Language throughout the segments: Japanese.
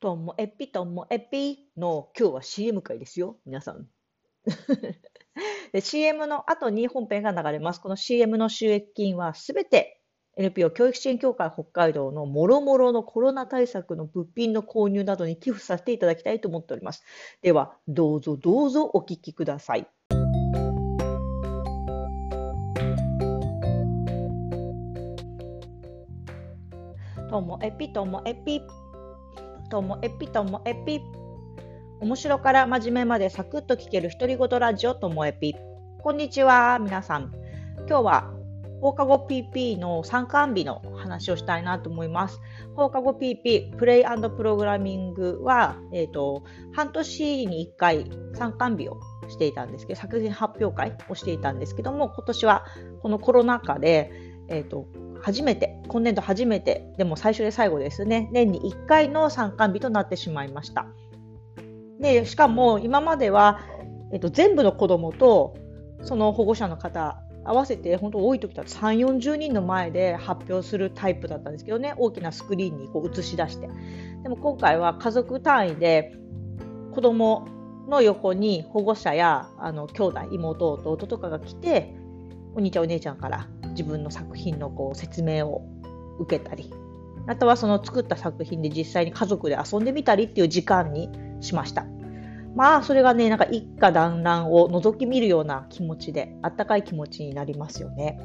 ともえぴともえぴの今日は CM 会ですよ、皆さん。で CM の後に本編が流れます。この CM の収益金はすべて NPO 教育支援協会北海道のもろもろのコロナ対策の物品の購入などに寄付させていただきたいと思っております。では、どうぞどうぞお聞きください。ともえぴともえぴ。ともえぴともえぴ。面白から真面目までサクッと聞ける独り言ラジオともえぴ。こんにちは、皆さん。今日は放課後 PP の参観日の話をしたいなと思います。放課後 PP、プレイプログラミングは、えーと、半年に1回参観日をしていたんですけど、作品発表会をしていたんですけども、今年はこのコロナ禍で、えーと初めて、今年度初めて、でも最初で最後ですね、年に1回の参観日となってしまいました。でしかも今までは、えっと、全部の子どもとその保護者の方合わせて本当多い時だと3 4 0人の前で発表するタイプだったんですけどね。大きなスクリーンにこう映し出して。でも今回は家族単位で子どもの横に保護者やあの兄弟妹弟とかが来てお兄ちゃんお姉ちゃんから自分の作品のこう説明を受けたりあとはその作った作品で実際に家族で遊んでみたりっていう時間にしました。まあそれがねなんか一家団らんを覗き見るような気持ちであったかい気持ちになりますよね。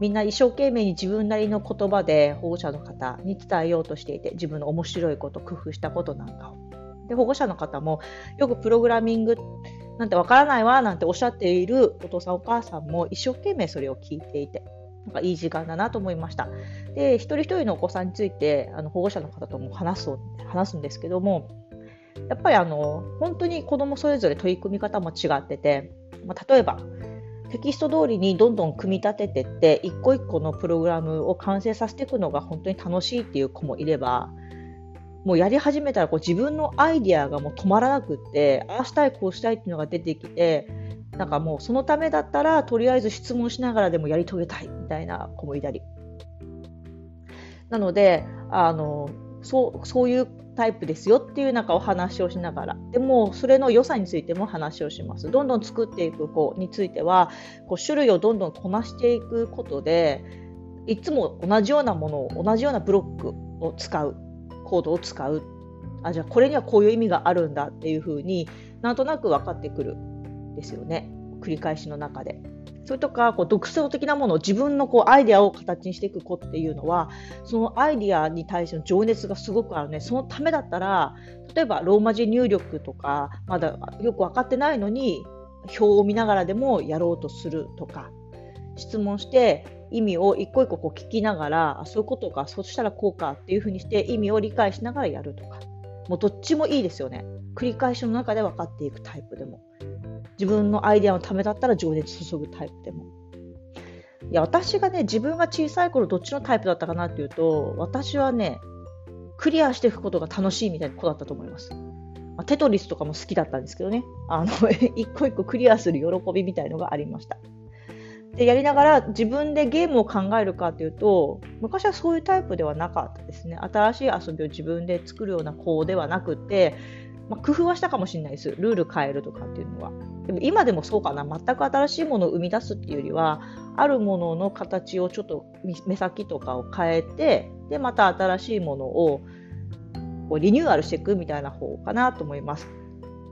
みんな一生懸命に自分なりの言葉で保護者の方に伝えようとしていて自分の面白いこと工夫したことなんかを。で保護者の方もよくプログラミングなんてわからないわなんておっしゃっているお父さんお母さんも一生懸命それを聞いていてなんかいい時間だなと思いました。で一人一人のお子さんについてあの保護者の方とも話す話すんですけどもやっぱりあの本当に子どもそれぞれ取り組み方も違ってて、まあ、例えばテキスト通りにどんどん組み立ててって一個一個のプログラムを完成させていくのが本当に楽しいっていう子もいればもうやり始めたらこう自分のアイディアがもう止まらなくってああしたいこうしたいっていうのが出てきてなんかもうそのためだったらとりあえず質問しながらでもやり遂げたいみたいな子もいたり。なのであのそうそういうタイプですよっていうなんかお話をしながら。でもそれの良さについても話をします。どんどん作っていく子についてはこう種類をどんどんこなしていくことでいつも同じようなものを同じようなブロックを使う。コードを使う。あじゃあこれにはこういう意味があるんだっていうふうになんとなく分かってくるですよね。繰り返しの中で。それとかこう独創的なものを自分のこうアイデアを形にしていく子っていうのはそのアイデアに対しての情熱がすごくあるね。そのためだったら例えばローマ字入力とかまだよく分かってないのに表を見ながらでもやろうとするとか。質問して意味を一個一個こう聞きながらあそういうことかそしたらこうかっていうふうにして意味を理解しながらやるとかもうどっちもいいですよね繰り返しの中で分かっていくタイプでも。自分のアイデアのためだったら情熱注ぐタイプでも。いや、私がね、自分が小さい頃どっちのタイプだったかなっていうと、私はね、クリアしていくことが楽しいみたいな子だったと思います。まあ、テトリスとかも好きだったんですけどね、あの 一個一個クリアする喜びみたいのがありました。で、やりながら自分でゲームを考えるかというと、昔はそういうタイプではなかったですね。新しい遊びを自分で作るような子ではなくて、まあ、工夫はしたかもしれないです。ルール変えるとかっていうのは。でも今でもそうかな。全く新しいものを生み出すっていうよりは、あるものの形をちょっと目先とかを変えて、で、また新しいものをこうリニューアルしていくみたいな方かなと思います。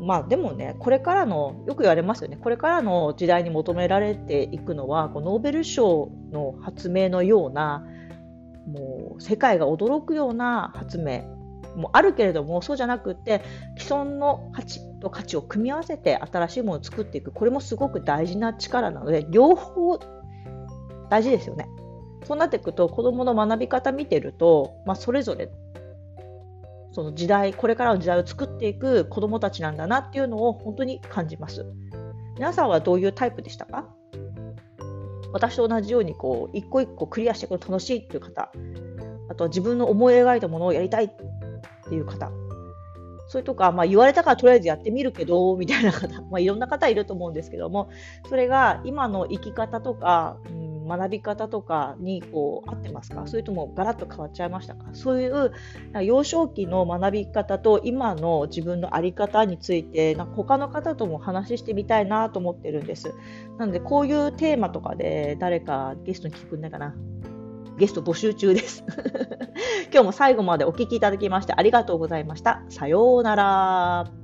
まあでもね、これからの、よく言われますよね、これからの時代に求められていくのは、こうノーベル賞の発明のような、もう世界が驚くような発明もあるけれどもそうじゃなくて既存の価値と価値を組み合わせて新しいものを作っていくこれもすごく大事な力なので両方大事ですよね。そうなっていくと子どもの学び方見てると、まあ、それぞれその時代これからの時代を作っていく子どもたちなんだなっていうのを本当に感じます。皆さんはどういうタイプでしたか？私と同じようにこう一個一個クリアしていくの楽しいっていう方あとは自分の思い描いたものをやりたいっていう方。それとか、まあ、言われたからとりあえずやってみるけど、みたいな方、まあ、いろんな方いると思うんですけども、それが今の生き方とか、うん学び方とかにこう合ってますか？それともガラッと変わっちゃいましたか？そういう幼少期の学び方と今の自分の在り方についてなんか他の方とも話してみたいなと思ってるんです。なのでこういうテーマとかで誰かゲストに聞くんないかな？ゲスト募集中です。今日も最後までお聴きいただきましてありがとうございました。さようなら。